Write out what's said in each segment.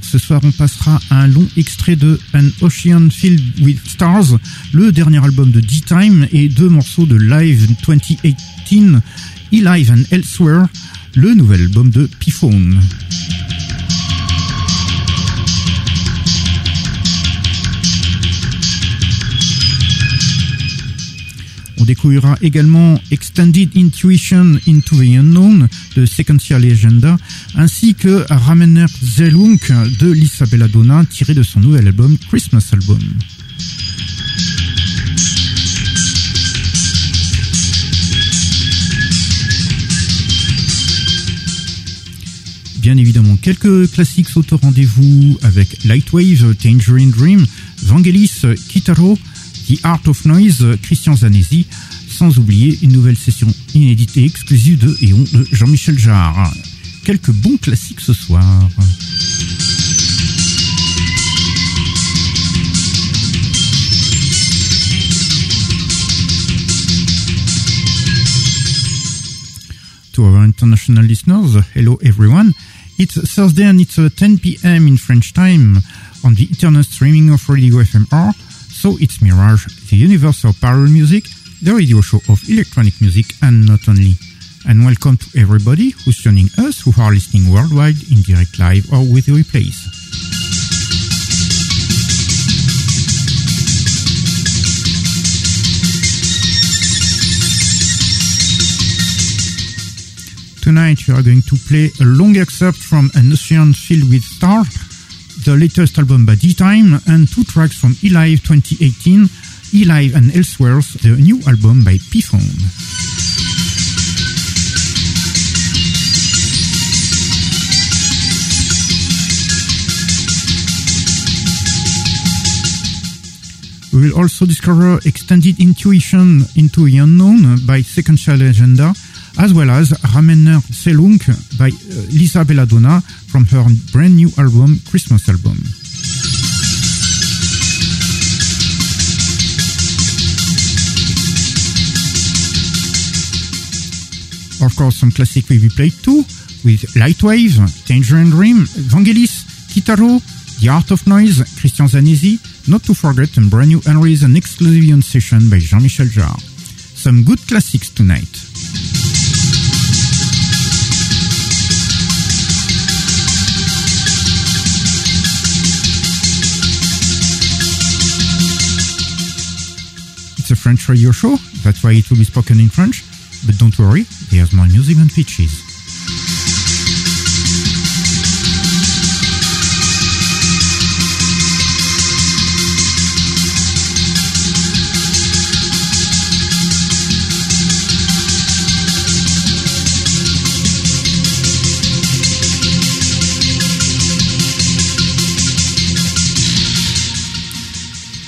Ce soir, on passera un long extrait de An Ocean Filled with Stars, le dernier album de D-Time, et deux morceaux de Live 2018, E-Live and Elsewhere, le nouvel album de P-Phone. On découvrira également Extended Intuition into the Unknown de Sequential Agenda, ainsi que Ramener Zelunk de l'Isabella Donna, tiré de son nouvel album Christmas Album. Bien évidemment, quelques classiques au rendez-vous avec Lightwave, Tangerine Dream, Vangelis, Kitaro, The Art of Noise, Christian Zanesi, sans oublier une nouvelle session inédite et exclusive de Eon de Jean-Michel Jarre. Quelques bons classiques ce soir. To our international listeners, hello everyone. It's Thursday and it's uh, 10 p.m. in French time on the internet streaming of Radio FMR. So it's Mirage, the universal parallel music, the radio show of electronic music and not only. And welcome to everybody who's joining us who are listening worldwide in direct live or with replays. Tonight we are going to play a long excerpt from An Ocean Filled with Stars, the latest album by D-Time, and two tracks from E-Live 2018, E-Live and Elsewhere, the new album by P-Phone. We will also discover Extended Intuition into the Unknown by Sequential Agenda, as well as Ramener Selunk by uh, Lisa Belladonna from her brand new album, Christmas Album. Of course, some classic be played too, with Lightwave, Tangerine Dream, Vangelis, Kitaro, The Art of Noise, Christian Zanesi, not to forget a brand new unreleased and exclusive session by Jean-Michel Jarre. Some good classics tonight. It's a French radio show, that's why it will be spoken in French. But don't worry, there's more music than pitches.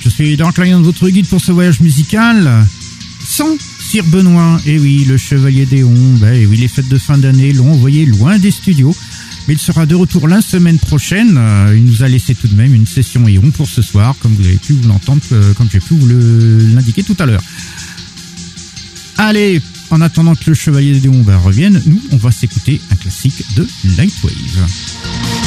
Je suis Dark Lion, votre guide pour ce voyage musical. Sans Sir Benoît, et oui, le chevalier d'Éon, ben oui, les fêtes de fin d'année l'ont envoyé loin des studios. Mais il sera de retour la semaine prochaine. Euh, il nous a laissé tout de même une session Eon pour ce soir, comme vous avez pu vous l'entendre, euh, comme j'ai pu vous l'indiquer tout à l'heure. Allez, en attendant que le Chevalier des Démons revienne, nous, on va s'écouter un classique de Lightwave.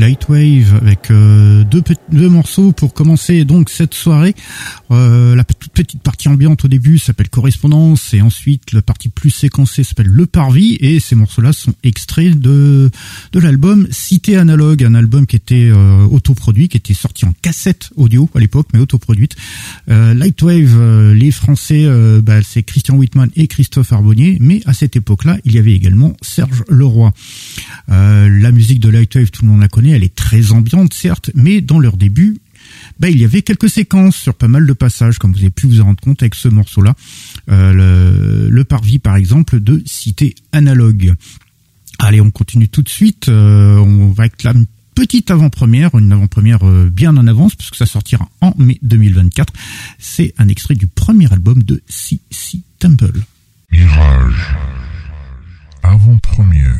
Lightwave avec euh, deux, morceaux pour commencer donc cette soirée. Euh, la toute petite partie ambiante au début s'appelle Correspondance et ensuite la partie plus séquencée s'appelle Le Parvis et ces morceaux-là sont extraits de de l'album Cité Analogue, un album qui était euh, autoproduit, qui était sorti en cassette audio à l'époque mais autoproduite. Euh, Lightwave, euh, les Français, bah, c'est Christian Whitman et Christophe Arbonnier, mais à cette époque-là, il y avait également Serge Leroy. la musique de Lightwave, tout le monde la connaît elle est très ambiante certes, mais dans leur début, bah, il y avait quelques séquences sur pas mal de passages, comme vous avez pu vous en rendre compte avec ce morceau-là. Euh, le, parvis, par exemple, de Cité Analogue. Allez, on continue tout de suite. Euh, on va avec la petite avant-première, une avant-première euh, bien en avance, puisque ça sortira en mai 2024. C'est un extrait du premier album de C.C. Temple. Mirage. Avant-première.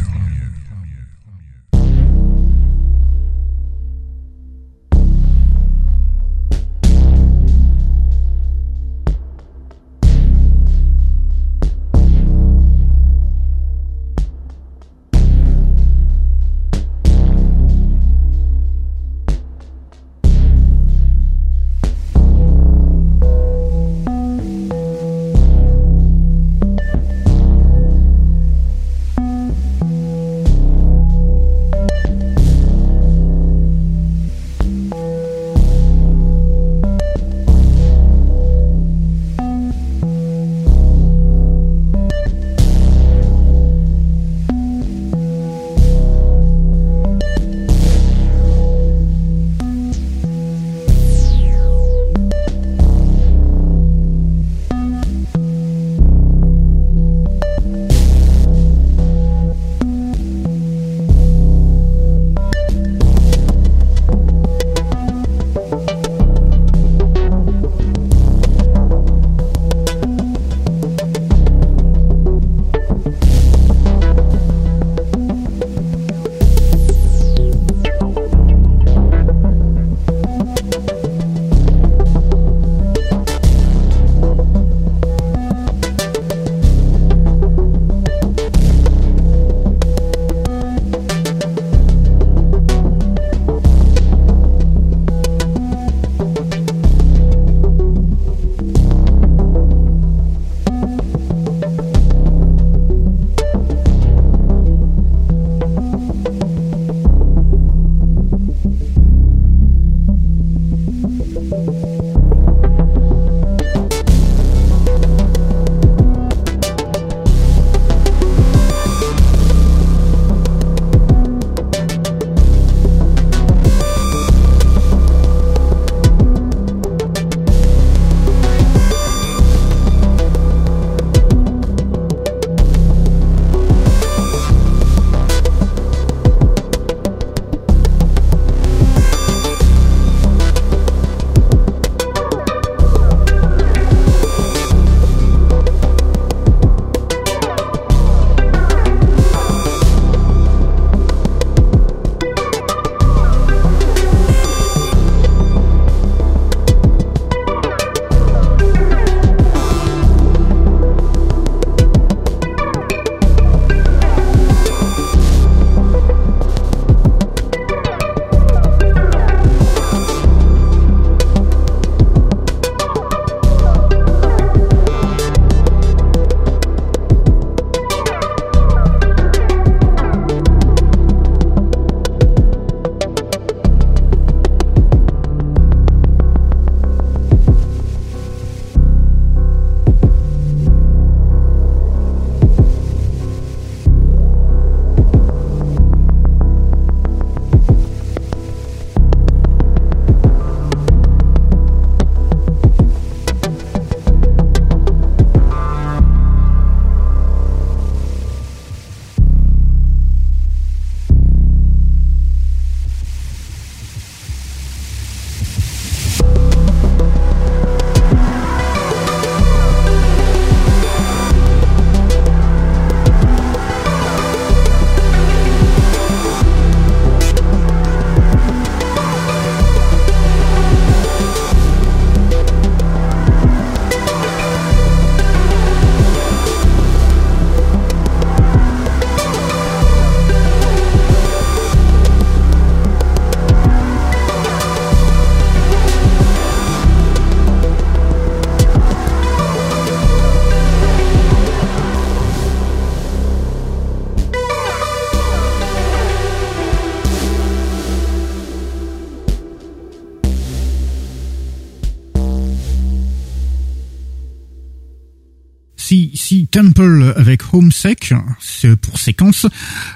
Homesec, c'est pour séquence.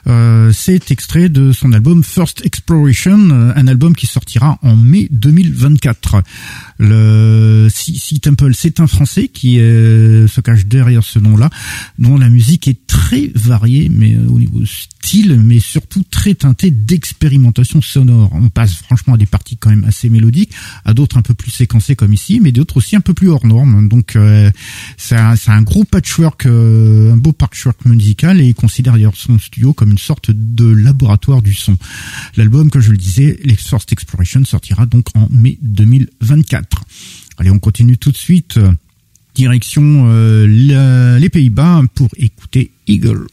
Euh, c'est extrait de son album First Exploration, euh, un album qui sortira en mai 2024. Le C, Temple, c'est un Français qui se cache derrière ce nom-là, dont la musique est très variée, mais au niveau style, mais surtout très teintée d'expérimentation sonore. On passe franchement à des parties quand même assez mélodiques, à d'autres un peu plus séquencées comme ici, mais d'autres aussi un peu plus hors normes. Donc c'est un, gros patchwork, euh, un beau patchwork musical et il considère d'ailleurs son studio comme une sorte de laboratoire du son. L'album, comme je le disais, First Exploration sortira donc en mai 2024. Allez, on continue tout de suite. Direction euh, les Pays-Bas pour écouter. Eagle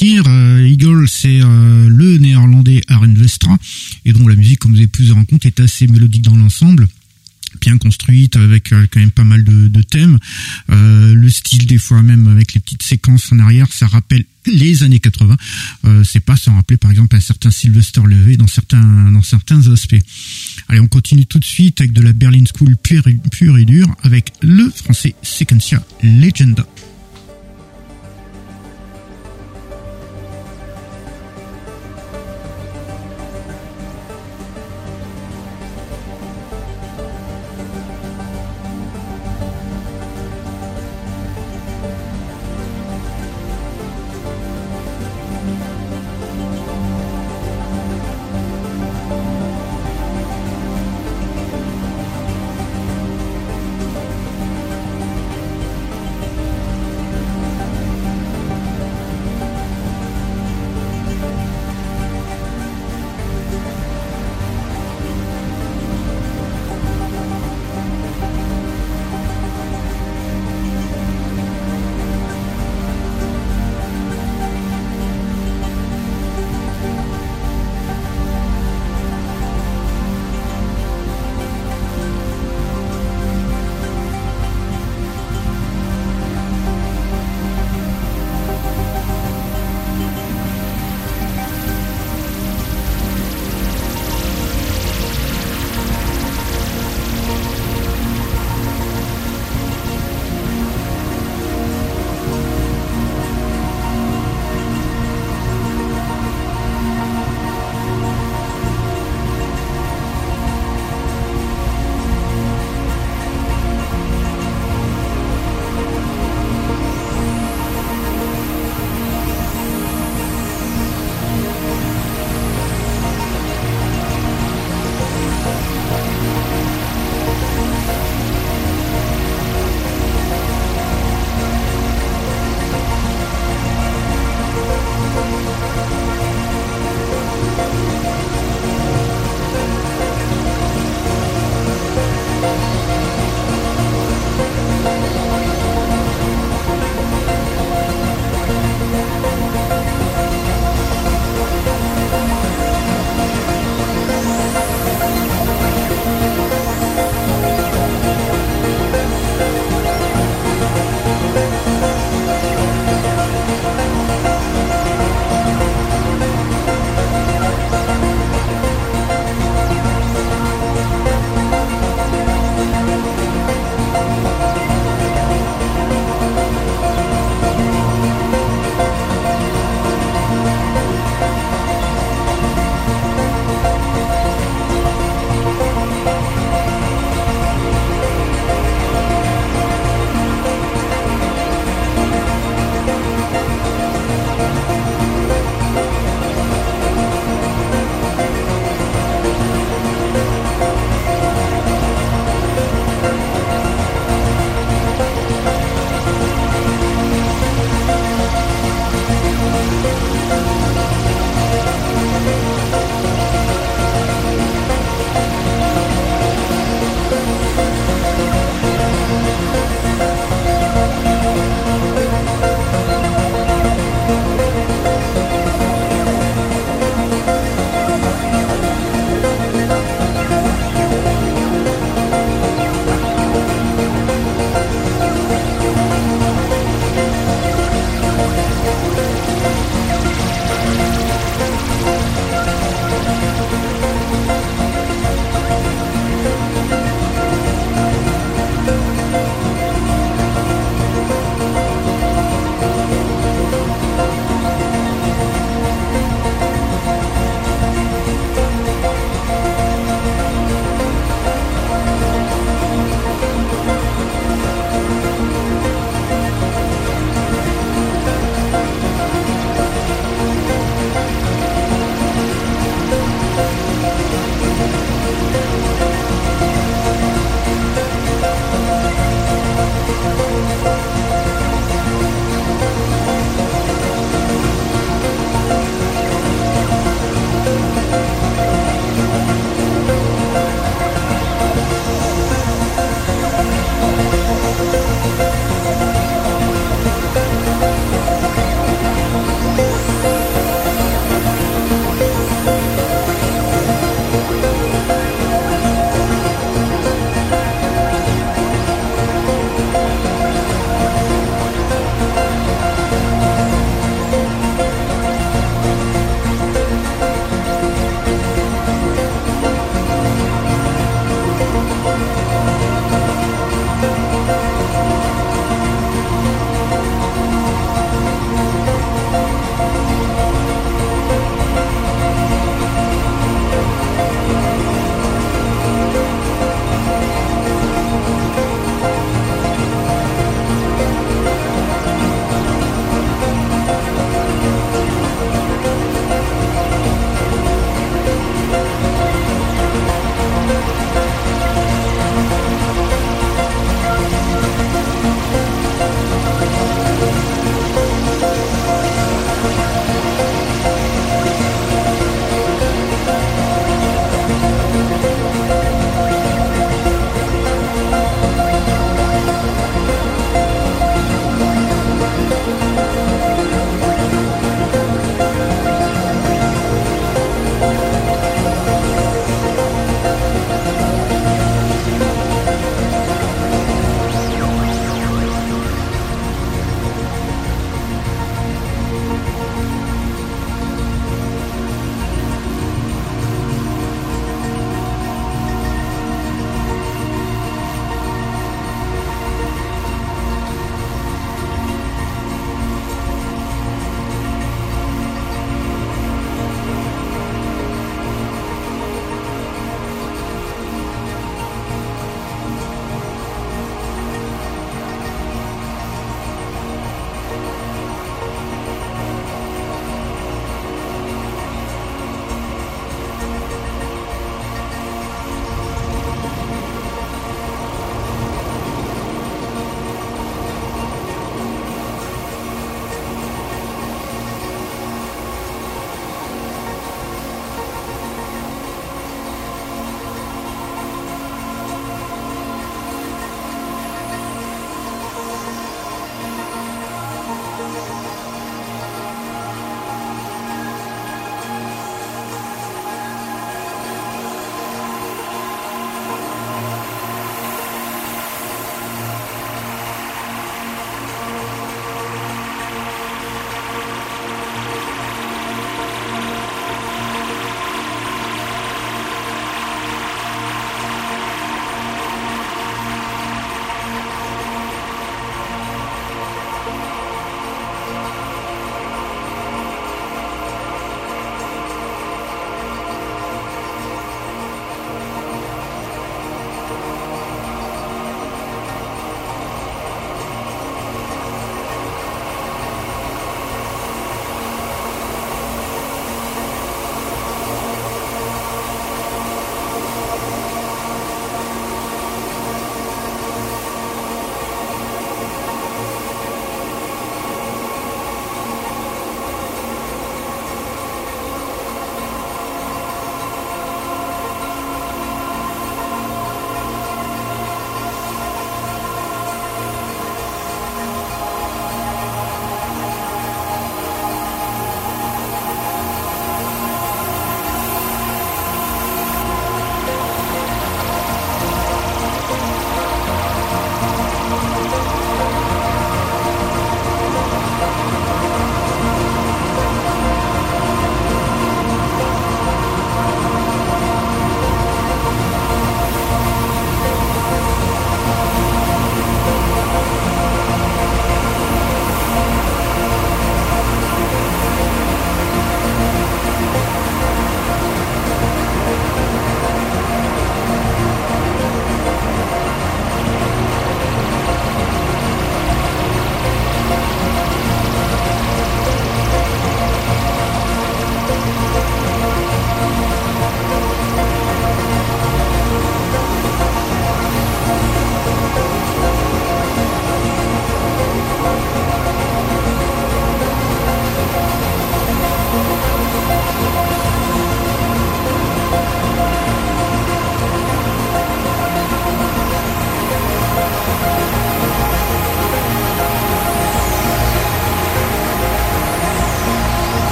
sortir. Eagle, c'est le néerlandais Aaron Vestra et dont la musique, comme vous avez pu vous rendre compte, est assez mélodique dans l'ensemble bien construite avec euh, quand même pas mal de, thèmes. Euh, le style des fois même avec les petites séquences en arrière ça rappelle les années 80 euh, c'est pas sans rappeler par exemple un certain Sylvester Levé dans certains dans certains aspects. Allez on continue tout de suite avec de la Berlin School pure, pure et dure avec le français Sequencia Legenda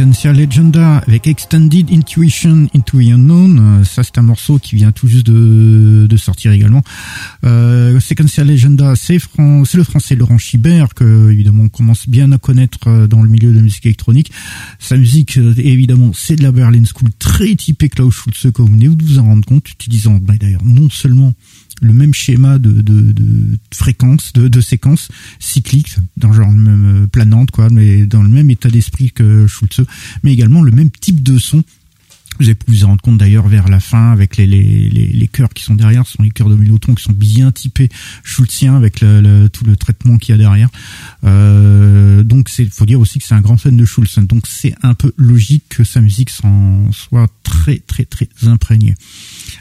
Sequential Legenda avec Extended Intuition into the Unknown. Euh, ça, c'est un morceau qui vient tout juste de, de sortir également. Euh, Sequential Legenda, c'est le français Laurent Chibert que évidemment on commence bien à connaître euh, dans le milieu de la musique électronique. Sa musique, euh, évidemment, c'est de la Berlin School, très typé Klaus Schulze, comme vous venez de vous en rendre compte, utilisant bah, d'ailleurs non seulement le même schéma de, de, de fréquence, de, de séquence cyclique, dans genre même euh, planante, quoi, mais dans le même état d'esprit que Schulze, mais également le même type de son vous avez pu vous en rendre compte d'ailleurs vers la fin avec les, les, les, les chœurs qui sont derrière, ce sont les chœurs de Mélotron qui sont bien typés Schultzien avec le, tout le traitement qu'il y a derrière. Euh, donc c'est faut dire aussi que c'est un grand fan de Schulz. Donc c'est un peu logique que sa musique s'en soit très très très imprégnée.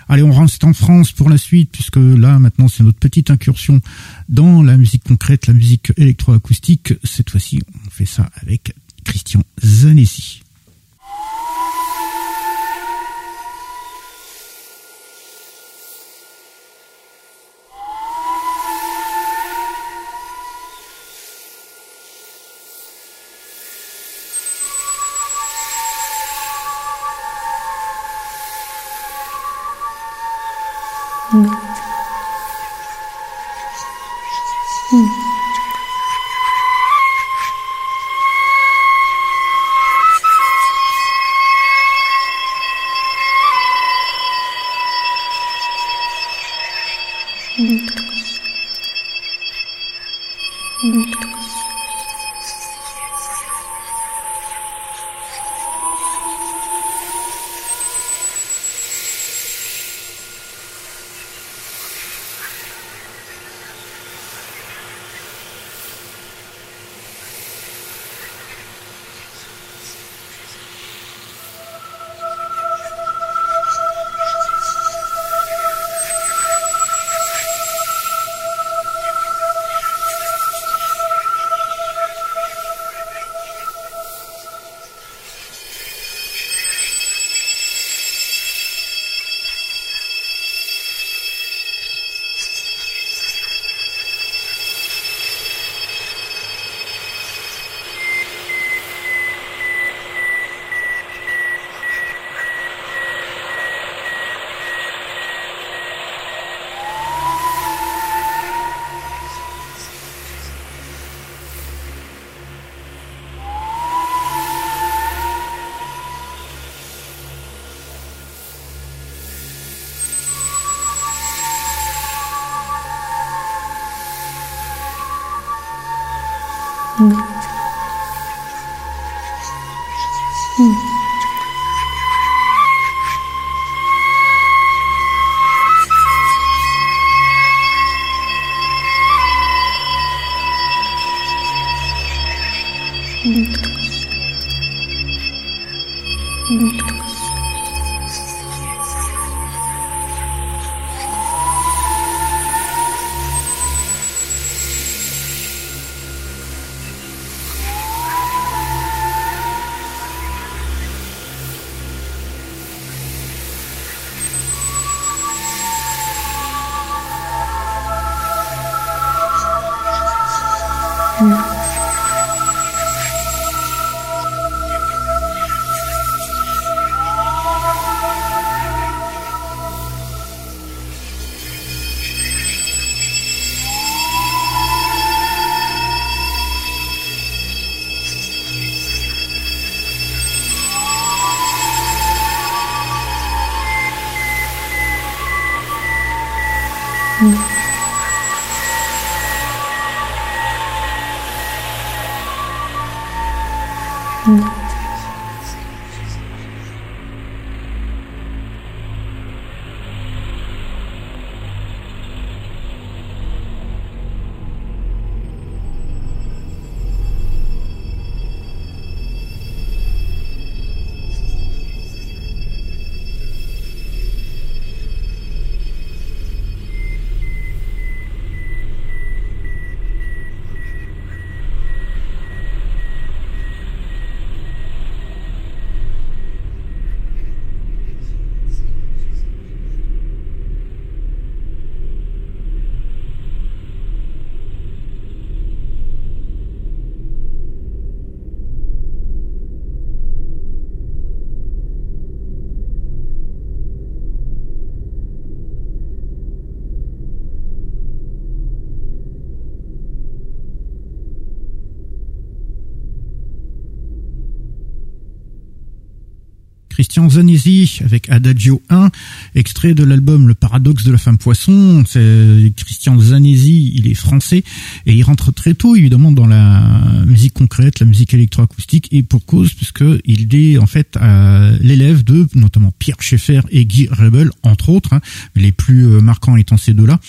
Allez, on reste en France pour la suite puisque là maintenant c'est notre petite incursion dans la musique concrète, la musique électroacoustique. Cette fois-ci, on fait ça avec Christian Zanessi. Zanesi avec Adagio 1, extrait de l'album Le paradoxe de la femme poisson. C'est Christian Zanesi, il est français et il rentre très tôt évidemment dans la musique concrète, la musique électroacoustique et pour cause puisque il est en fait euh, l'élève de notamment Pierre Schaeffer et Guy Rebel entre autres, hein, les plus euh, marquants étant ces deux-là.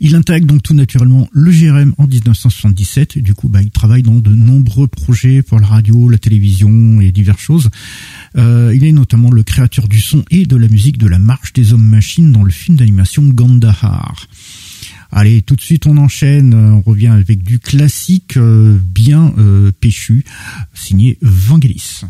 Il intègre donc tout naturellement le GRM en 1977 et du coup bah, il travaille dans de nombreux projets pour la radio, la télévision et diverses choses. Euh, il est notamment le créateur du son et de la musique de la marche des hommes-machines dans le film d'animation Gandahar. Allez, tout de suite on enchaîne, on revient avec du classique euh, bien euh, péchu, signé Vangelis.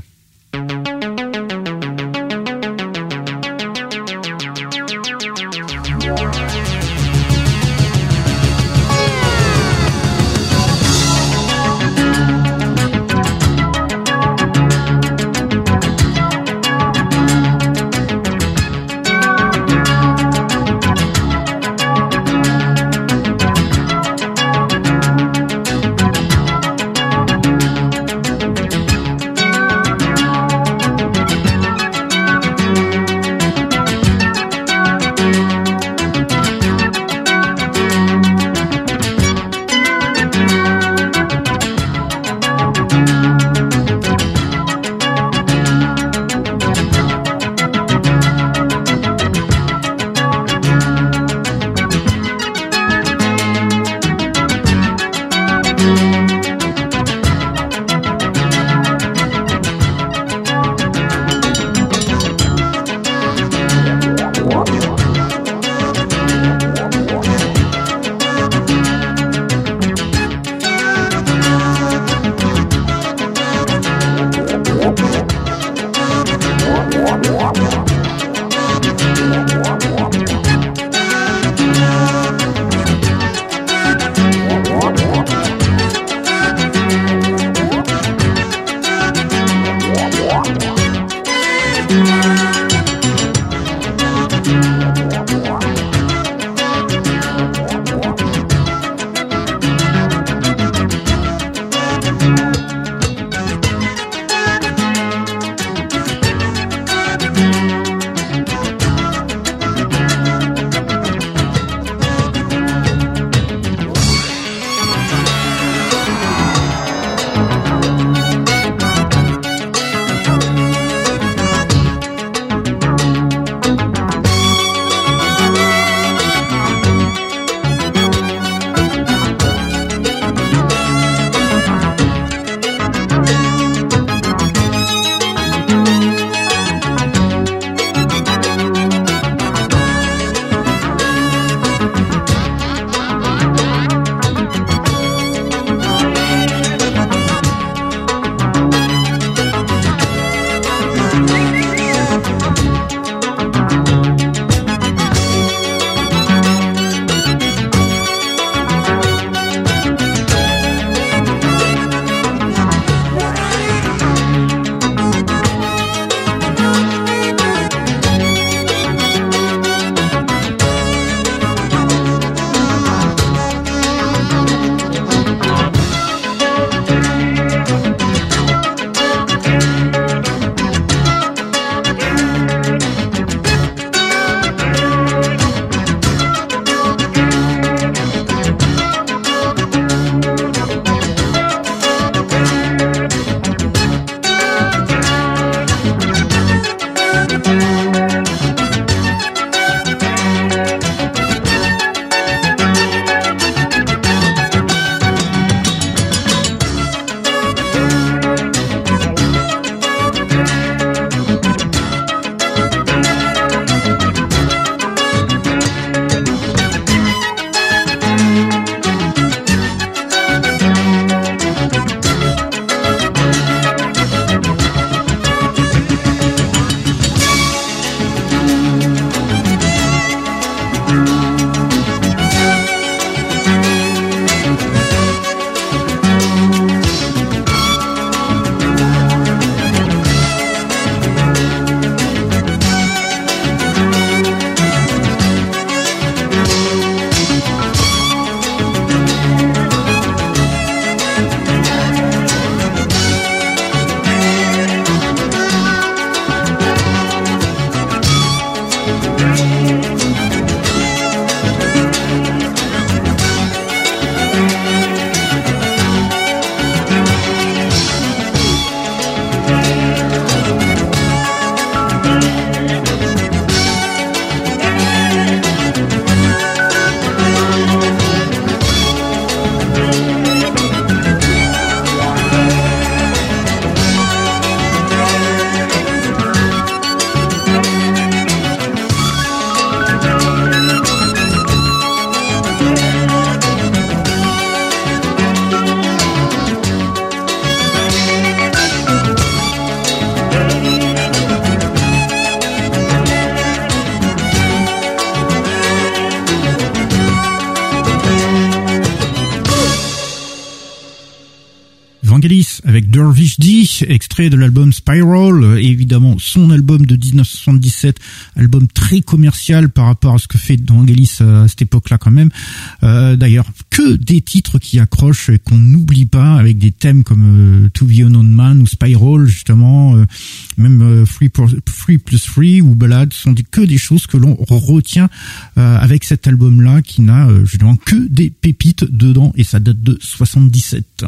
Extrait de l'album Spiral, évidemment son album de 1977, album très commercial par rapport à ce que fait Vangelis à cette époque-là quand même. Euh, D'ailleurs, que des titres qui accrochent et qu'on n'oublie pas, avec des thèmes comme euh, To Be Man ou Spiral justement, euh, même euh, Free, Plus Free ou Ballad, sont que des choses que l'on retient euh, avec cet album-là qui n'a justement que des pépites dedans et ça date de 77.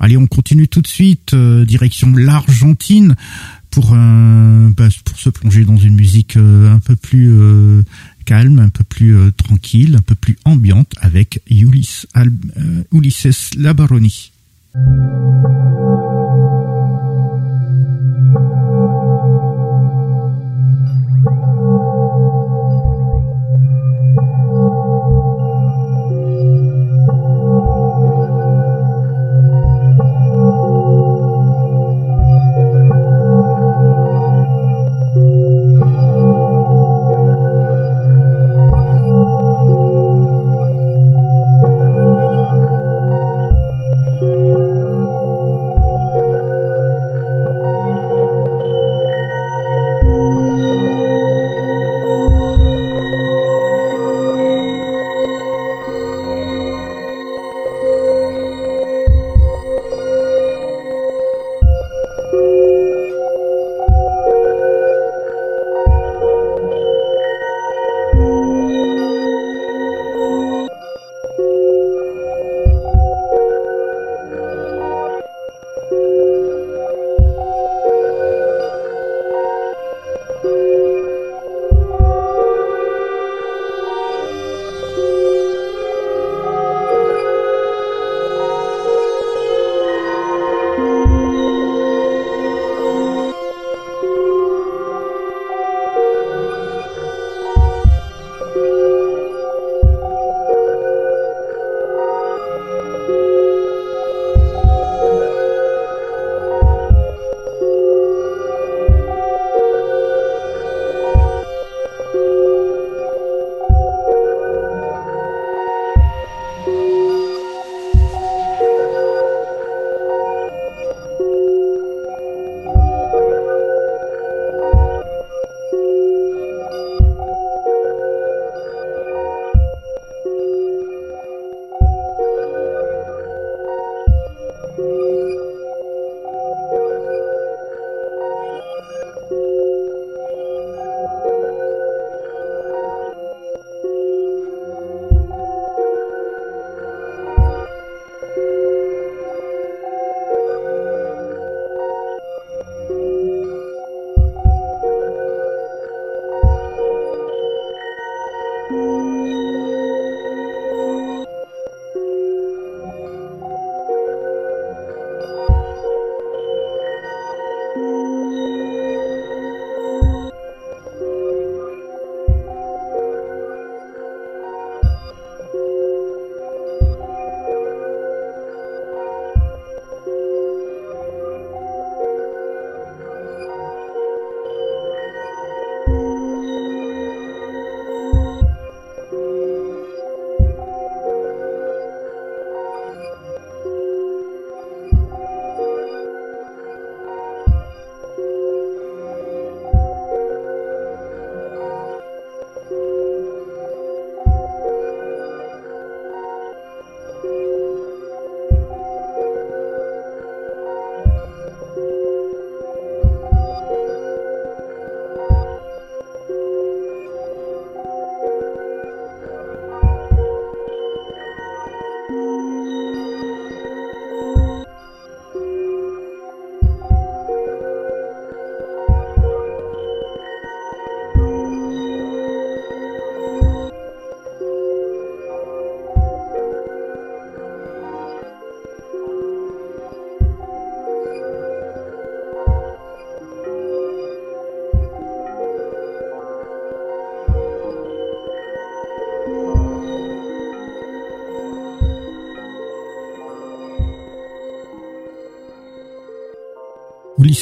Allez, on continue tout de suite, euh, direction l'Argentine pour bah, pour se plonger dans une musique euh, un peu plus euh, calme, un peu plus tranquille, un peu plus ambiante avec Ulysses, Ulysses Labaroni.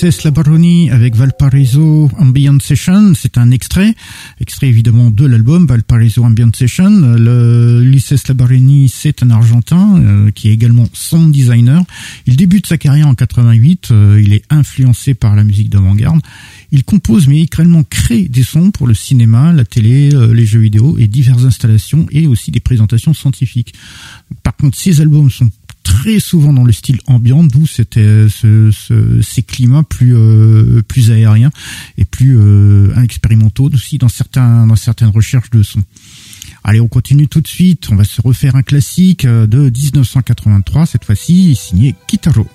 Ulysses Labaroni avec Valparaiso Ambient Session, c'est un extrait, extrait évidemment de l'album Valparaiso Ambient Session. Le, Labaroni, c'est un Argentin euh, qui est également sound designer. Il débute sa carrière en 88, euh, il est influencé par la musique d'avant-garde. Il compose mais également crée des sons pour le cinéma, la télé, euh, les jeux vidéo et diverses installations et aussi des présentations scientifiques. Par contre, ses albums sont très souvent dans le style ambiant, d'où c'était ce, ce, ces climats plus euh, plus aériens et plus euh, expérimentaux aussi dans certains dans certaines recherches de son. Allez, on continue tout de suite. On va se refaire un classique euh, de 1983 cette fois-ci, signé Kitaro.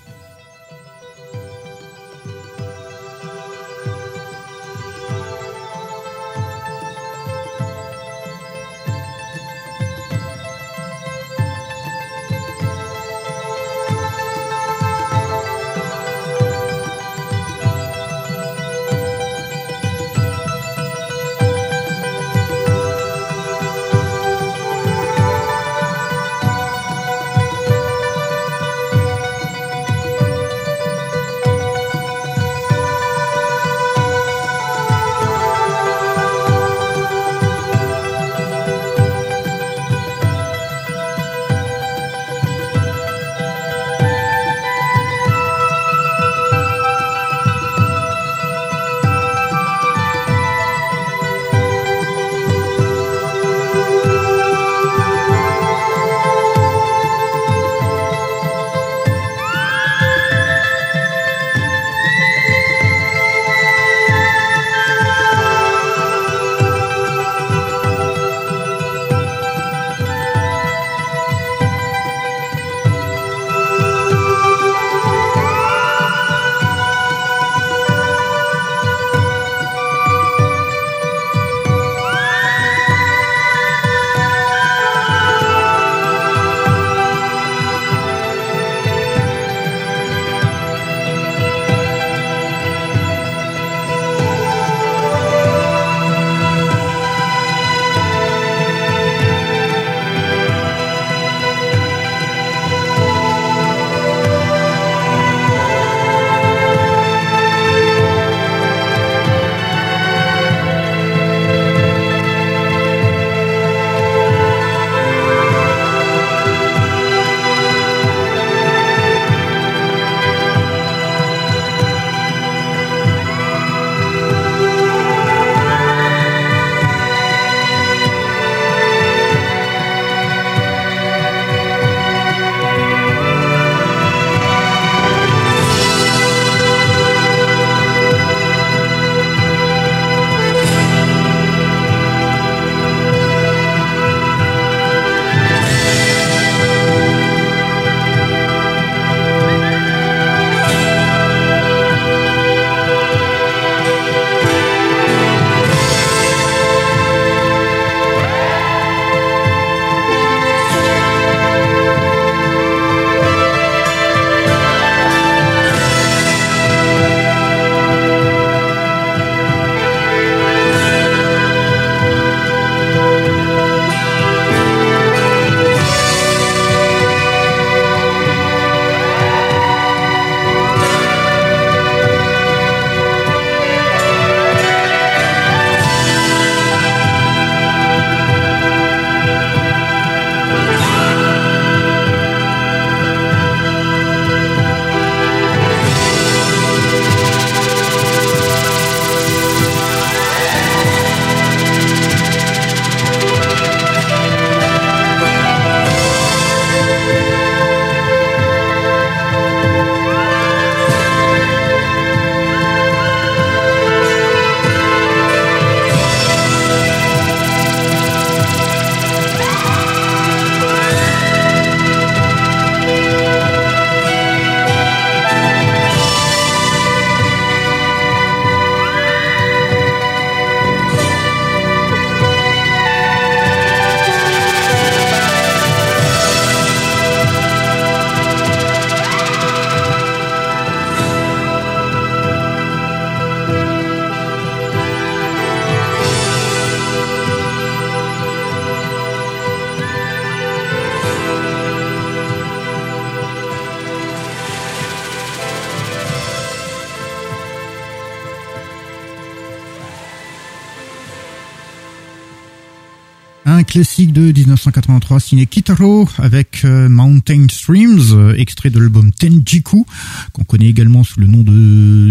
De 1983 signé Kitaro avec euh, Mountain Streams, euh, extrait de l'album Tenjiku, qu'on connaît également sous le nom de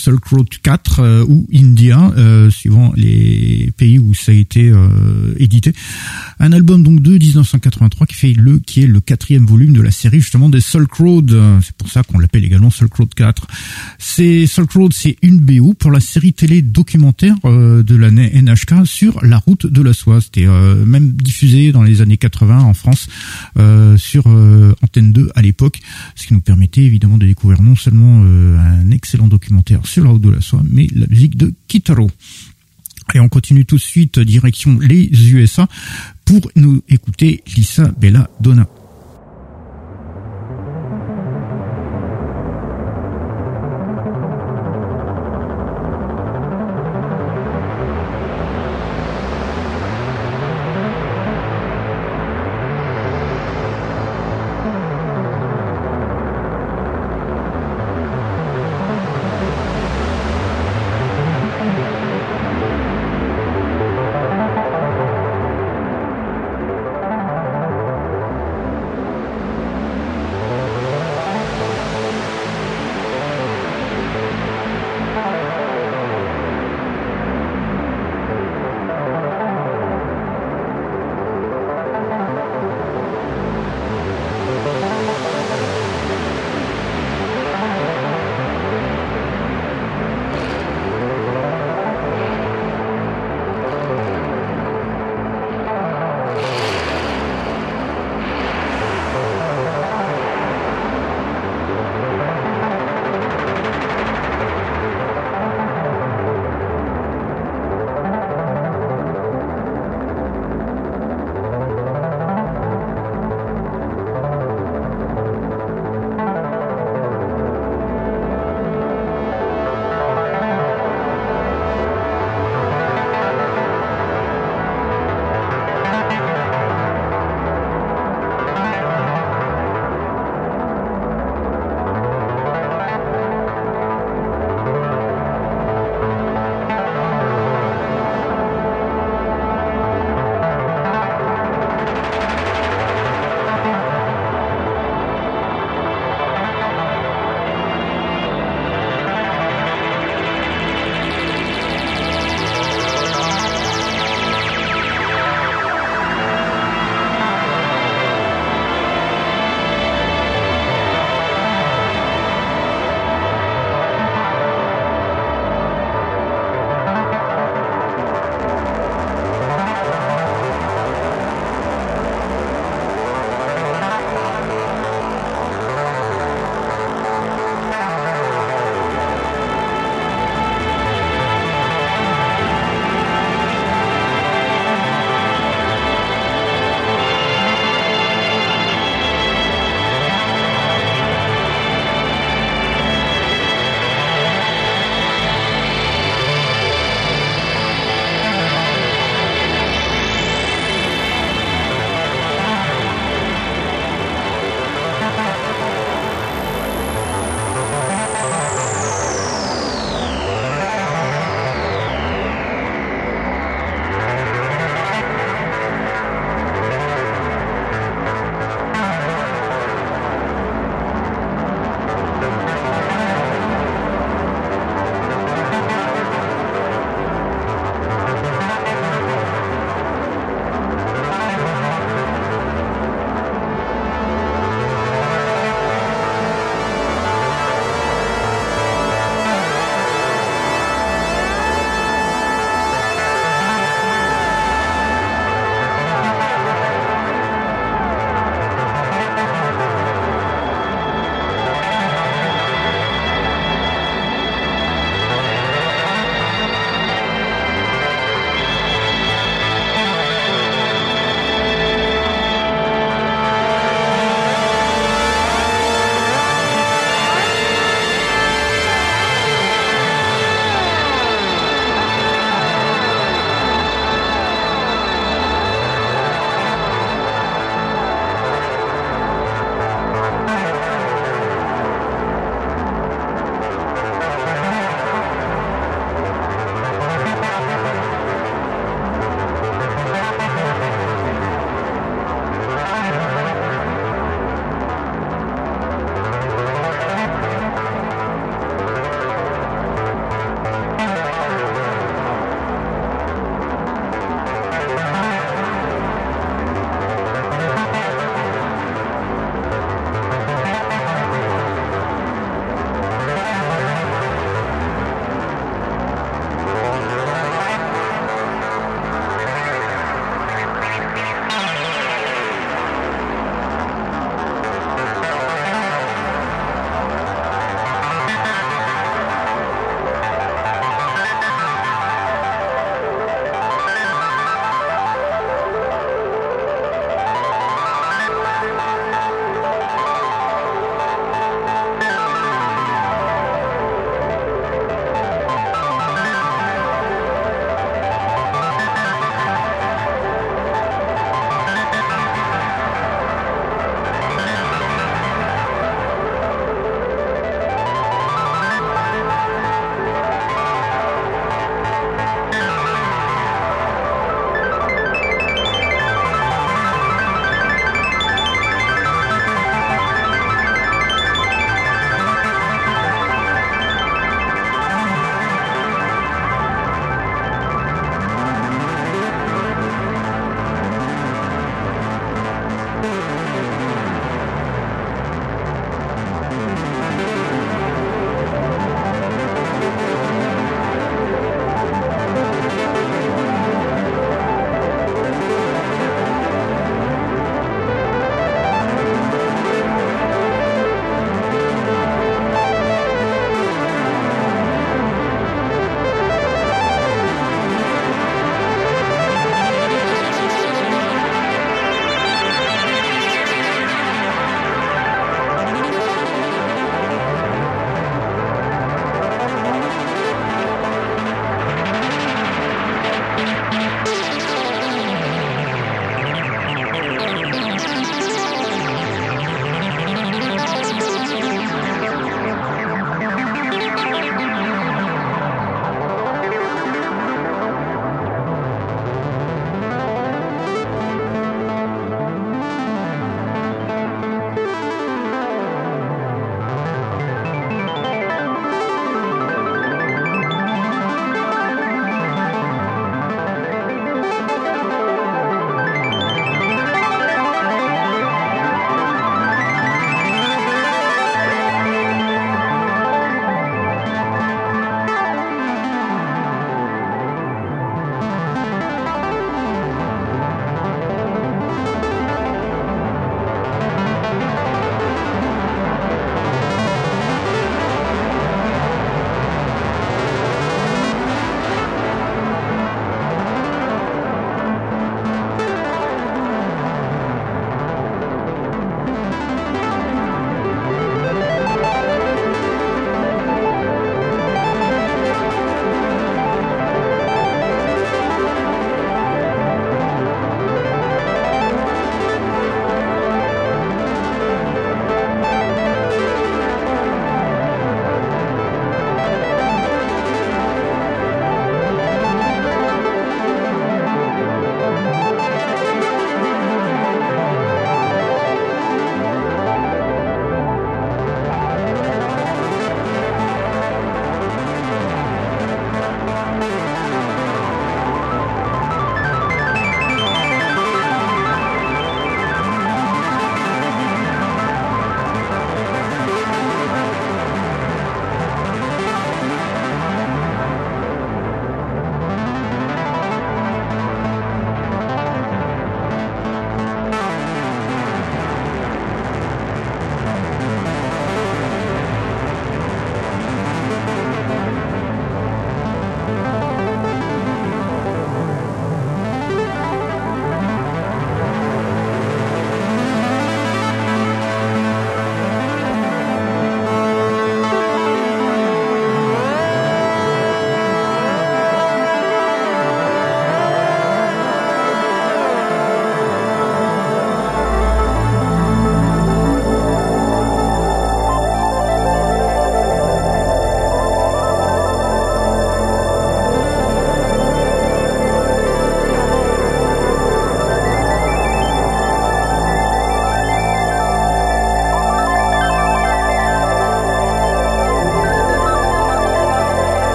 Silk Road 4 euh, ou India, suivant les pays où ça a été édité. Un album donc de 1983 qui fait le qui est le quatrième volume de la série justement des Silk Road. C'est pour ça qu'on l'appelle également Silk Road 4. C'est Road, c'est une BO pour la série télé documentaire de l'année NHK sur la route de la soie. C'était même diffusé dans les années 80 en France euh, sur euh, Antenne 2 à l'époque, ce qui nous permettait évidemment de découvrir non seulement euh, un excellent documentaire la route de la soie, mais la musique de Kitaro. Et on continue tout de suite direction les USA pour nous écouter Lisa Bella Donna.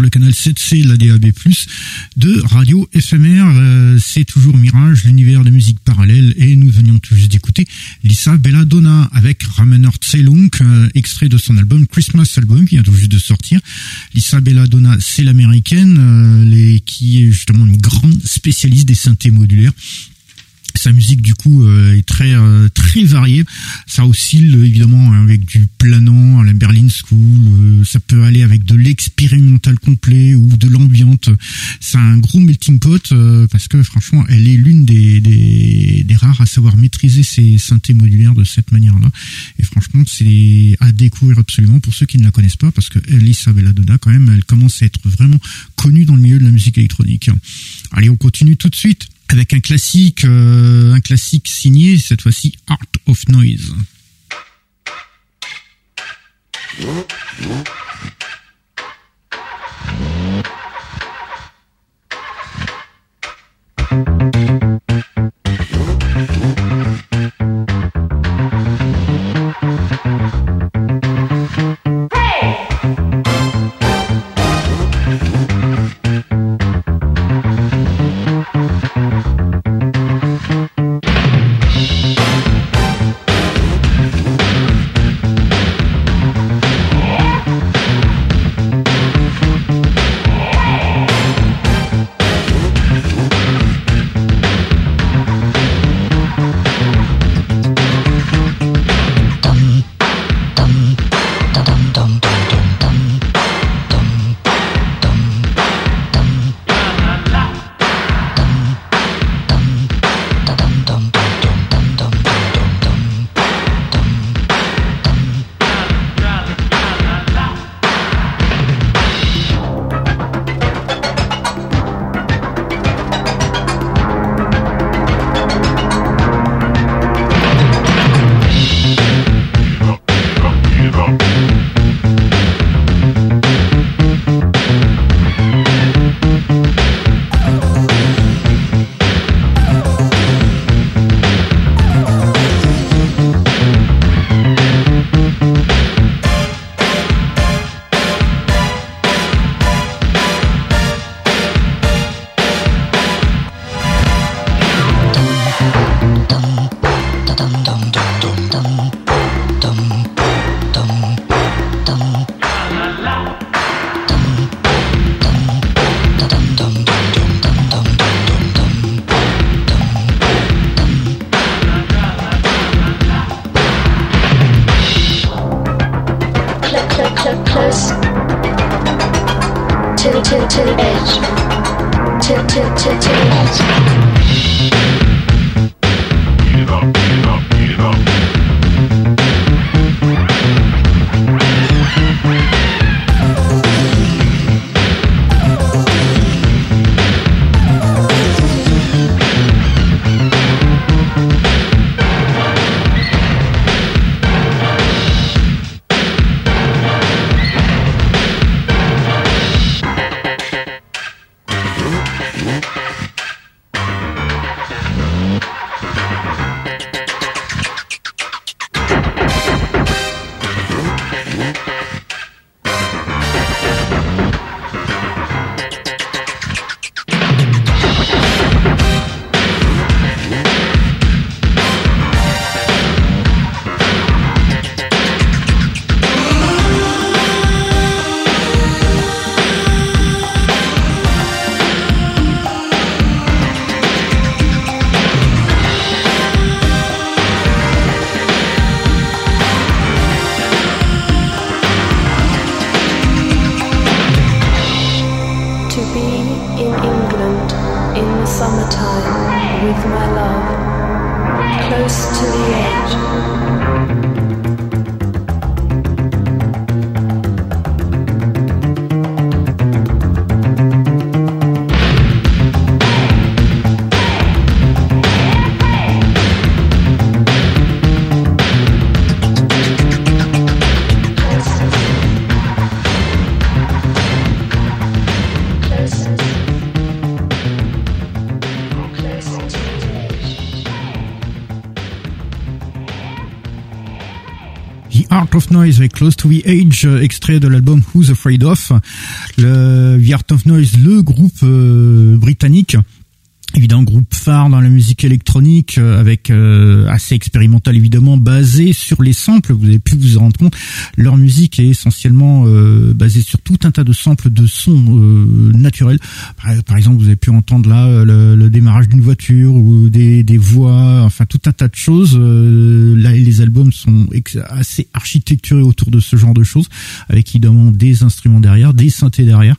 Le canal 7C de la DAB+, de Radio Éphémère. Euh, c'est toujours Mirage, l'univers de musique parallèle, et nous venions tout juste d'écouter Lisa Belladonna avec Ramener Tselunk, euh, extrait de son album Christmas Album qui vient tout juste de sortir. Lisa Belladonna, c'est l'américaine, les, qui est justement une grande spécialiste des synthés modulaires sa musique du coup euh, est très euh, très variée. Ça oscille évidemment avec du planant à la Berlin School. Euh, ça peut aller avec de l'expérimental complet ou de l'ambiante. C'est un pot parce que franchement, elle est l'une des, rares à savoir maîtriser ses synthés modulaires de cette manière-là. Et franchement, c'est à découvrir absolument pour ceux qui ne la connaissent pas parce que Elisa Belladonna quand même, elle commence à être vraiment connue dans le milieu de la musique électronique. Allez, on continue tout de suite avec un classique, euh, un classique signé cette fois-ci Art of Noise. Close to the Age, extrait de l'album Who's Afraid of. Le, the Art of Noise, le groupe britannique. Évidemment groupe phare dans la musique électronique euh, avec euh, assez expérimental évidemment basé sur les samples. Vous avez pu vous en rendre compte. Leur musique est essentiellement euh, basée sur tout un tas de samples de sons par, exemple vous avez pu entendre là le, démarrage d'une voiture ou des, voix enfin tout un tas de choses. Là les albums sont assez architecturés autour de ce genre de choses avec évidemment des instruments derrière des synthés derrière.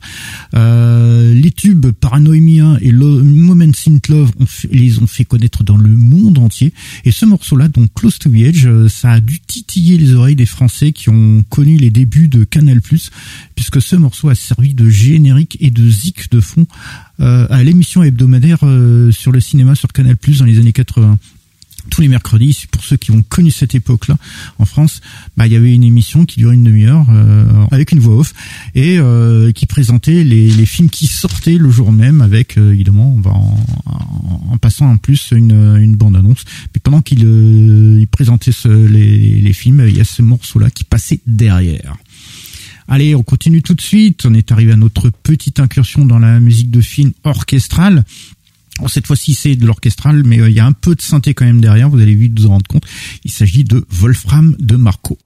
Les tubes Paranoimia et le Moment Synth Love les ont fait connaître dans le monde entier. Et ce morceau-là, donc Close to the Edge, euh, ça a dû titiller les oreilles des Français qui ont connu les débuts de Canal+, puisque ce morceau a servi de générique et de de fond euh, à l'émission hebdomadaire euh, sur le cinéma sur Canal+, dans les années 80 tous les mercredis, pour ceux qui ont connu cette époque-là en France, bah, il y avait une émission qui durait une demi-heure euh, avec une voix off et qui présentait les, films qui sortaient le jour même avec euh, évidemment en, en, passant en plus une, une bande-annonce. Mais pendant qu'il il présentait ce, les, les films, il y a ce morceau-là qui passait derrière. Allez, on continue tout de suite. On est arrivé à notre petite incursion dans la musique de film orchestrale cette fois-ci, c'est de l'orchestral, mais euh, il y a un peu de synthé quand même derrière. Vous allez vite vous en rendre compte. Il s'agit de Wolfram de Marco.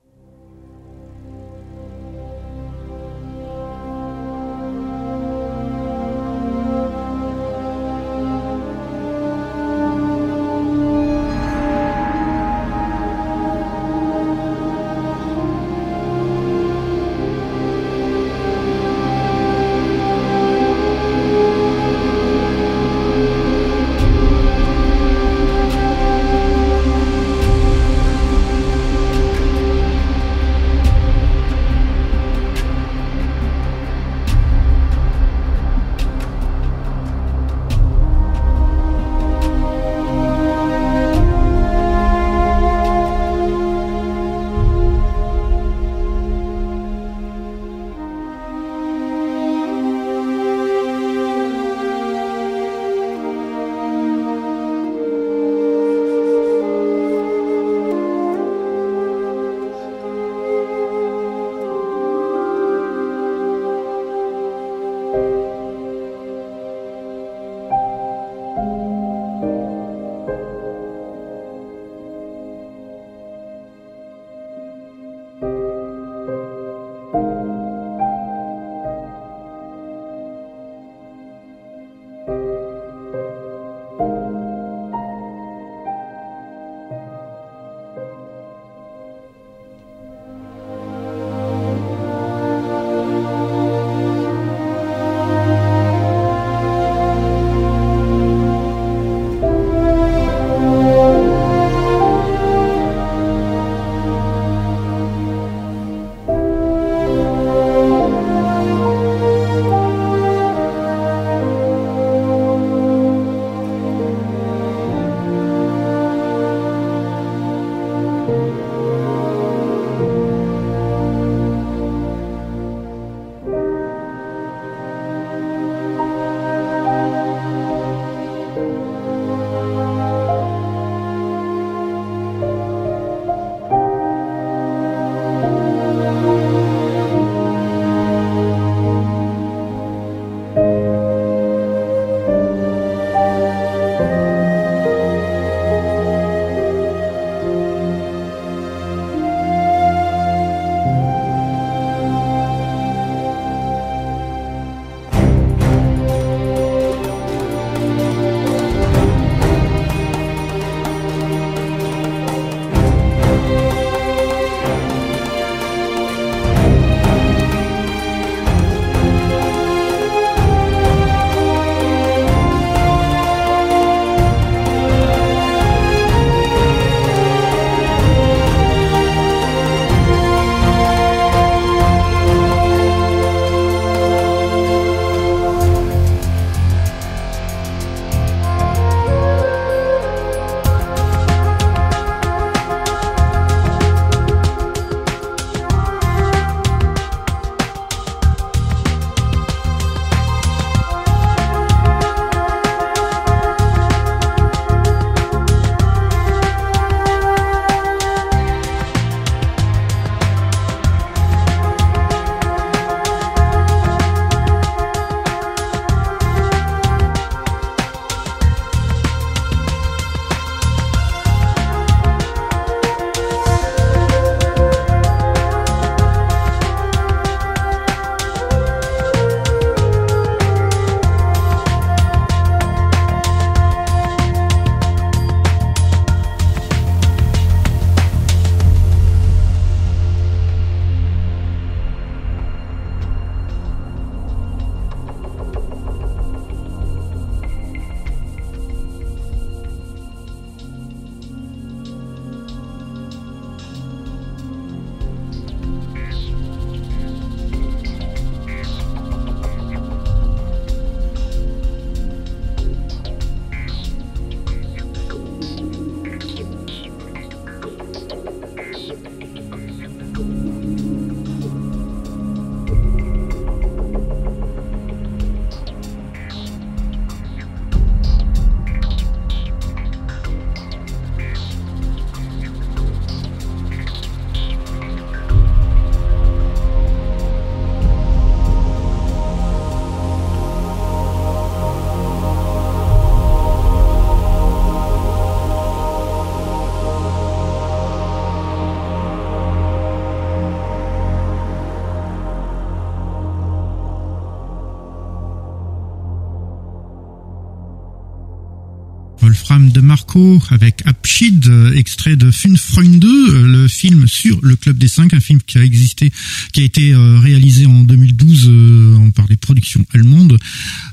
Avec Abschied, extrait de Fun Freund 2, le film sur le Club des Cinq, un film qui a existé, qui a été euh, réalisé en 2012 euh, par les productions allemandes.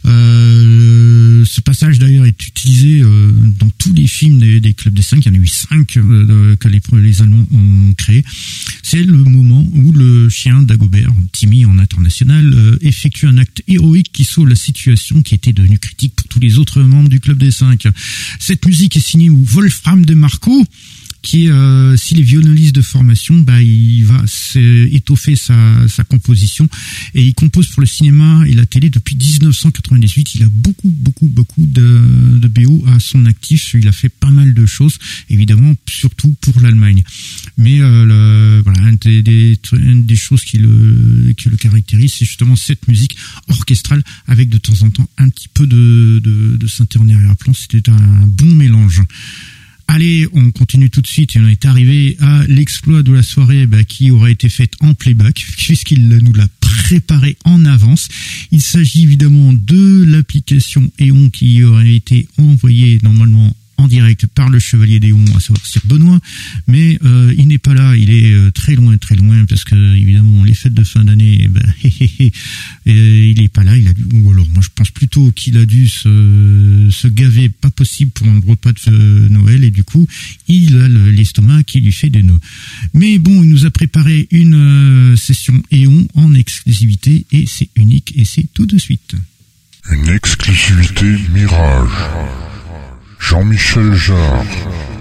Euh, ce passage d'ailleurs est utilisé euh, dans tous les films des, des Clubs des Cinq, il y en a eu cinq que les, les Allemands ont créé. C'est le moment où le chien d'Agobert, Timmy en international, effectue un acte héroïque qui sauve la situation qui était devenue critique pour tous les autres membres du Club des Cinq. Cette musique est signée Wolfram de Marco qui euh, s'il est violoniste de formation, bah, il va étoffer sa, sa composition et il compose pour le cinéma et la télé depuis 1998. Il a beaucoup, beaucoup, beaucoup de, de BO à son actif. Il a fait pas mal de choses, évidemment, surtout pour l'Allemagne. Mais euh, voilà, une des, des, des, choses qui le, qui le caractérise, c'est justement cette musique orchestrale avec de temps en temps un petit peu de, de, de synthé en arrière-plan. C'était un bon mélange. Allez, on continue tout de suite et on est arrivé à l'exploit de la soirée bah, qui aura été faite en playback puisqu'il nous l'a préparé en avance. Il s'agit évidemment de l'application EON qui aurait été envoyée normalement en direct par le Chevalier Déon, à savoir Sir Benoît, mais euh, il n'est pas là, il est euh, très loin, très loin, parce que évidemment les fêtes de fin d'année, eh ben, il n'est pas là, il a dû, ou alors moi je pense plutôt qu'il a dû se, se gaver pas possible pour un repas de euh, Noël, et du coup il a l'estomac qui lui fait des nœuds. Mais bon, il nous a préparé une session Éon en exclusivité, et c'est unique, et c'est tout de suite. Une exclusivité Mirage. Jean-Michel Jarre.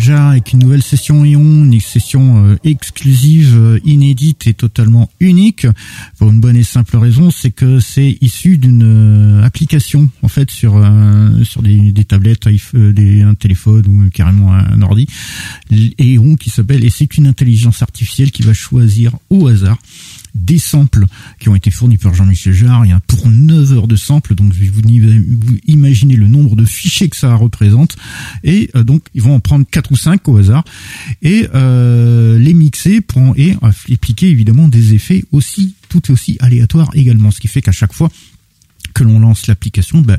Jarre avec une nouvelle session Ion, une session euh, exclusive, euh, inédite et totalement unique. Pour une bonne et simple raison, c'est que c'est issu d'une euh, application en fait sur sur des, tablettes, un téléphone ou carrément un, ordi. Ion qui s'appelle et c'est une intelligence artificielle qui va choisir au hasard des samples qui ont été fournis par Jean-Michel Jarre. Il pour 9 que ça représente. Et euh, donc ils vont en prendre 4 ou 5 au hasard et euh, les mixer pour, et appliquer évidemment des effets aussi tout aussi aléatoires également. Ce qui fait qu'à chaque fois que l'on lance l'application, bah,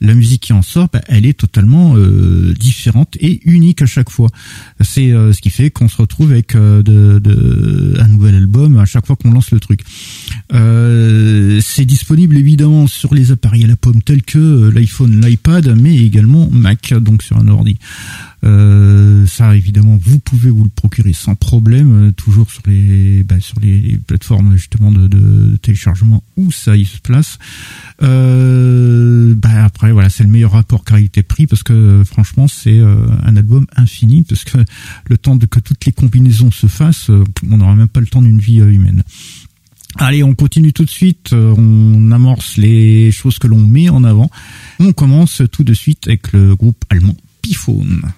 la musique qui en sort, bah, elle est totalement euh, différente et unique à chaque fois. C'est euh, ce qui fait qu'on se retrouve avec euh, un nouvel album à chaque fois qu'on lance le truc. C'est disponible évidemment sur les appareils à la pomme tels que l'iPhone, l'iPad, mais également Mac, donc sur un ordi. Euh, ça, évidemment, vous pouvez vous le procurer sans problème, euh, toujours sur les bah, sur les plateformes justement de, de, téléchargement où ça y se place. Euh, bah, après, voilà, c'est le meilleur rapport qualité-prix parce que franchement, c'est un album infini parce que le temps de que toutes les combinaisons se fassent, on n'aura même pas le temps d'une vie humaine. Allez, on continue tout de suite, on amorce les choses que l'on met en avant. On commence tout de suite avec le groupe allemand Pifone.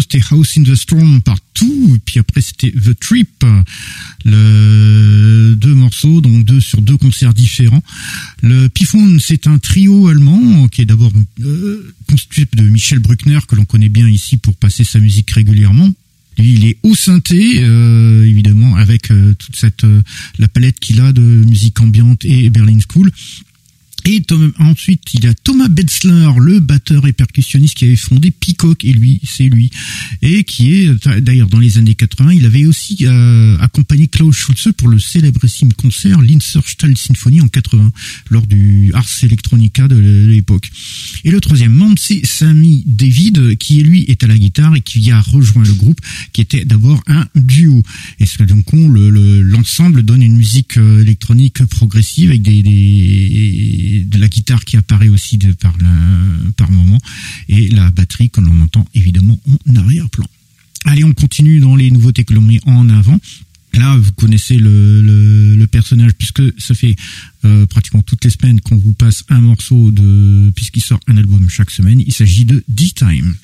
C'était House in the Storm par Two, et puis après c'était The Trip, deux morceaux, donc deux sur deux concerts différents. Le Piphone c'est un trio allemand qui est d'abord euh, constitué de Michel Bruckner, que l'on connaît bien ici pour passer sa musique régulièrement. Lui, il est au synthé, euh, évidemment, avec euh, toute cette la palette qu'il a de musique ambiante et Berlin School. Et ensuite, il y a Thomas Betzler, le batteur et percussionniste qui avait fondé Peacock, et lui, c'est lui. Et qui est, d'ailleurs, dans les années 80, il avait aussi euh, accompagné Klaus Schulze pour le célébrissime concert Linserstahl Symphony en 80, lors du Ars Electronica de l'époque. Et le troisième membre, c'est Sammy David, qui lui est à la guitare et qui a rejoint le groupe, qui était d'abord un duo. Et ce donc l'ensemble le, donne une musique euh, électronique progressive avec des, des de la guitare qui apparaît aussi de, par, par moment, et la batterie qu'on entend évidemment en arrière-plan. Allez, on continue dans les nouveautés que l'on met en avant. Là, vous connaissez le, le, personnage puisque ça fait euh, pratiquement toutes les semaines qu'on vous passe un morceau de puisqu'il sort un album chaque semaine. Il s'agit de D-Time.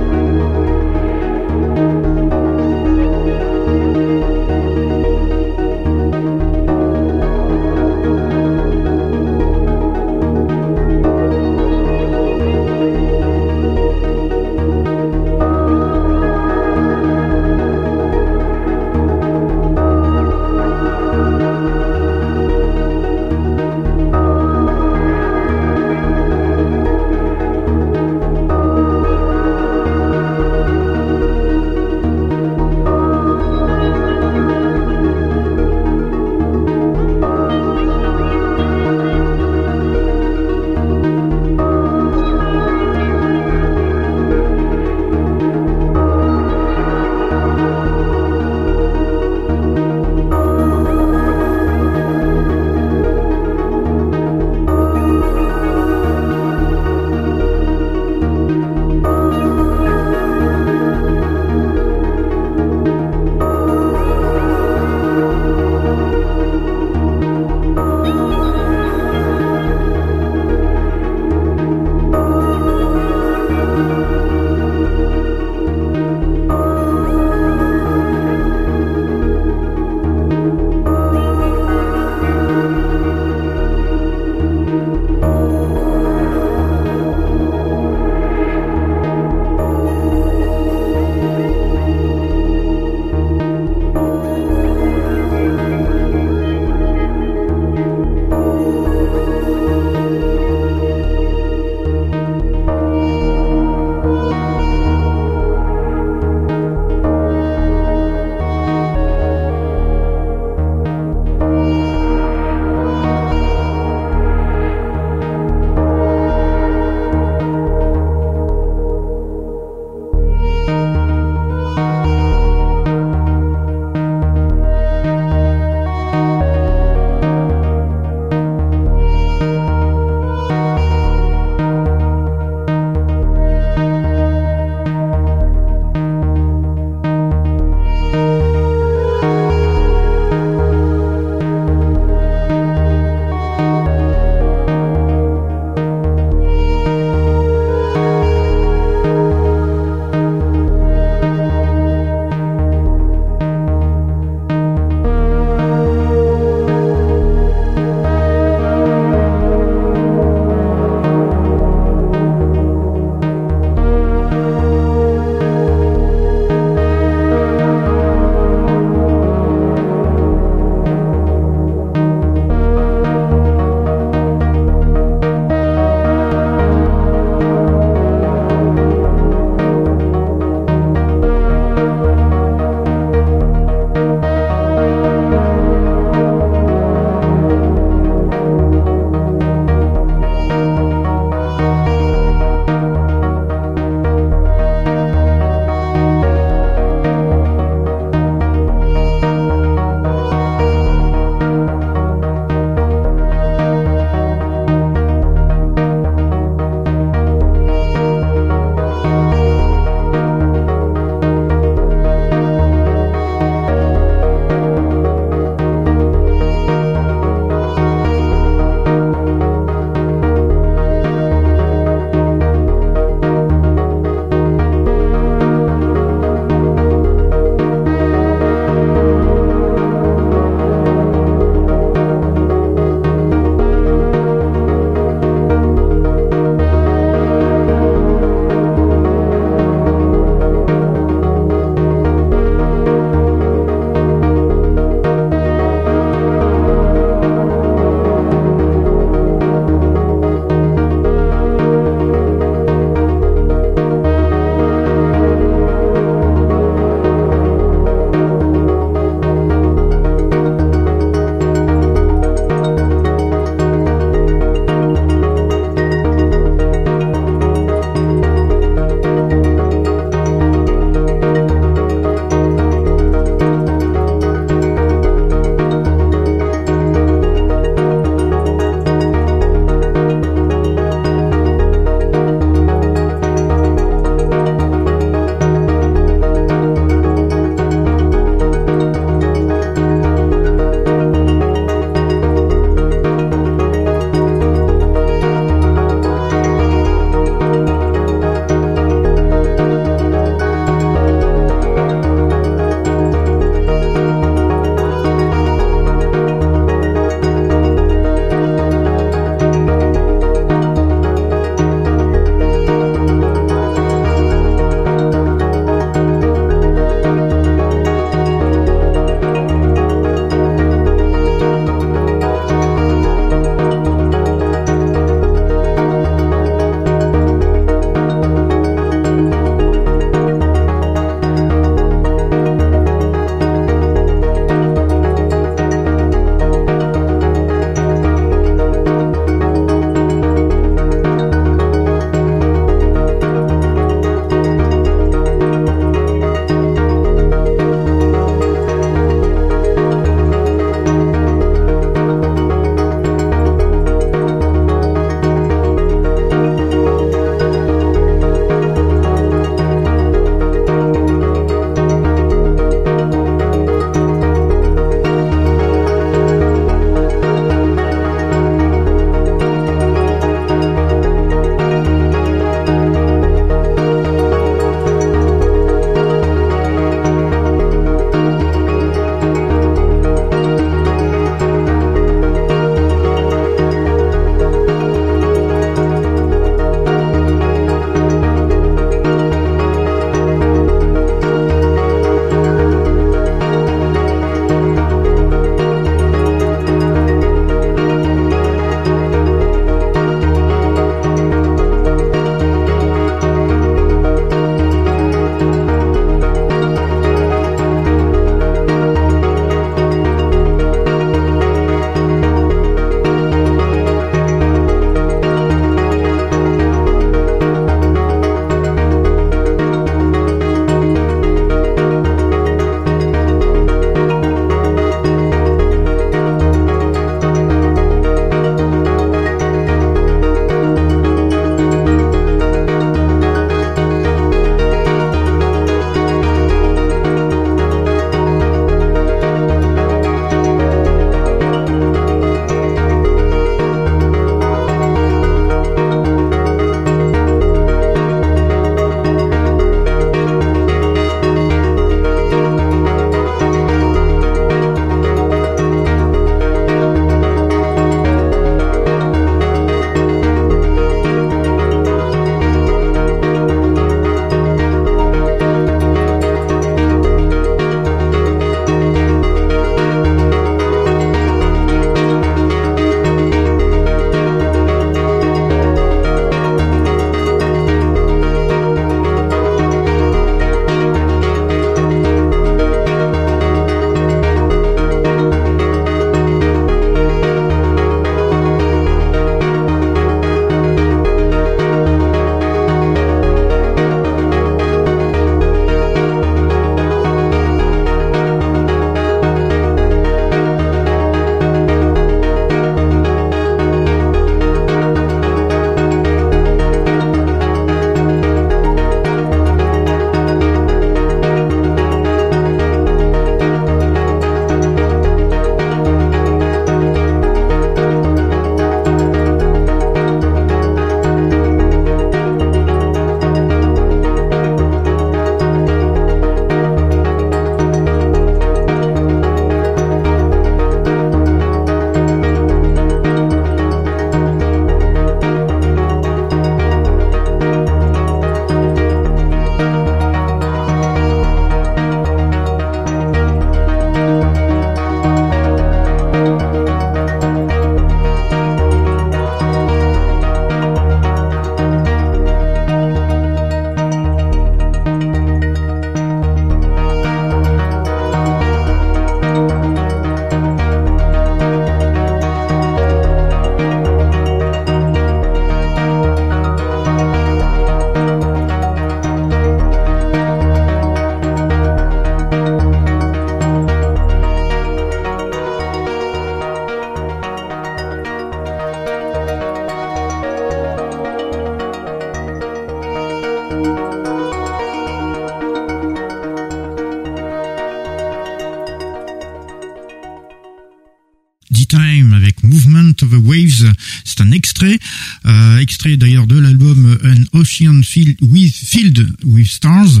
Field with, Field with Stars.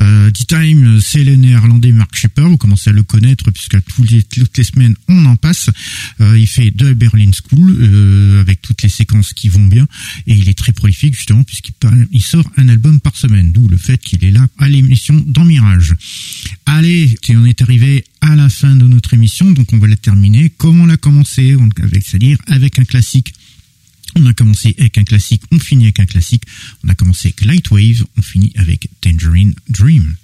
Euh, D-Time, c'est le néerlandais Mark Shepper. Vous commencez à le connaître puisque toutes les, semaines on en passe. Euh, il fait de Berlin School euh, avec toutes les séquences qui vont bien et il est très prolifique justement puisqu'il il sort un album par semaine. D'où le fait qu'il est là à l'émission dans Mirage. Allez, on est arrivé à la fin de notre émission, donc on va la terminer comme on l'a commencé, c'est-à-dire avec un classique. On a commencé avec un classique, on finit avec un classique. On a commencé avec Lightwave, on finit avec Tangerine Dream.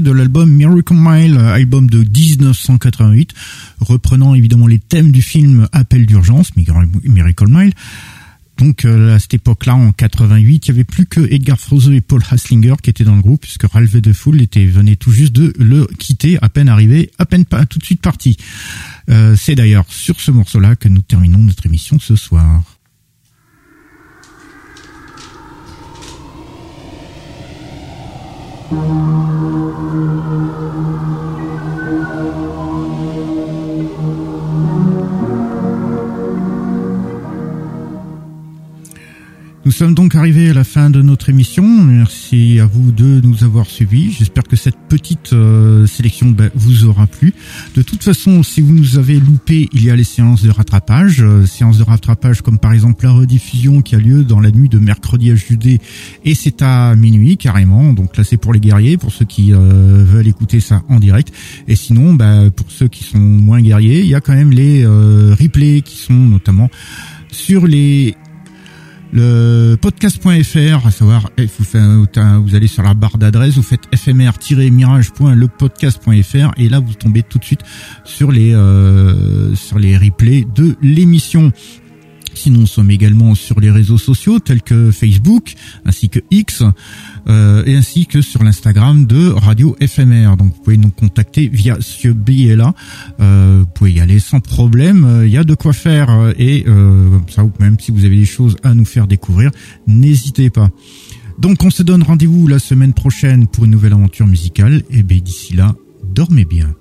De l'album Miracle Mile, album de 1988, reprenant évidemment les thèmes du film Appel d'urgence, Miracle Mile. Donc euh, à cette époque-là, en 88, il y avait plus que Edgar Froese et Paul Haslinger qui étaient dans le groupe, puisque Ralph de Fool était venait tout juste de le quitter, à peine arrivé, à peine pas tout de suite parti. Euh, c'est d'ailleurs sur ce morceau-là que nous terminons notre émission ce soir. Thank you. Nous sommes donc arrivés à la fin de notre émission. Merci à vous de nous avoir suivis. J'espère que cette petite euh, sélection ben, vous aura plu. De toute façon, si vous nous avez loupé, il y a les séances de rattrapage. Euh, séances de rattrapage comme par exemple la rediffusion qui a lieu dans la nuit de mercredi à jeudi et c'est à minuit carrément. Donc là c'est pour les guerriers, pour ceux qui euh, veulent écouter ça en direct. Et sinon, ben, pour ceux qui sont moins guerriers, il y a quand même les replays qui sont notamment sur les le podcast.fr, à savoir, vous, allez sur la barre d'adresse, vous faites fmr-mirage.lepodcast.fr et là vous tombez tout de suite sur les euh, sur les replays de l'émission. Sinon, nous sommes également sur les réseaux sociaux tels que Facebook ainsi que X euh, et ainsi que sur l'Instagram de Radio FMR. Donc, vous pouvez nous contacter via ce billet-là. Euh, vous pouvez y aller sans problème. Il y a de quoi faire et euh, comme ça, même si vous avez des choses à nous faire découvrir, n'hésitez pas. Donc, on se donne rendez-vous la semaine prochaine pour une nouvelle aventure musicale. Et bien, d'ici là, dormez bien.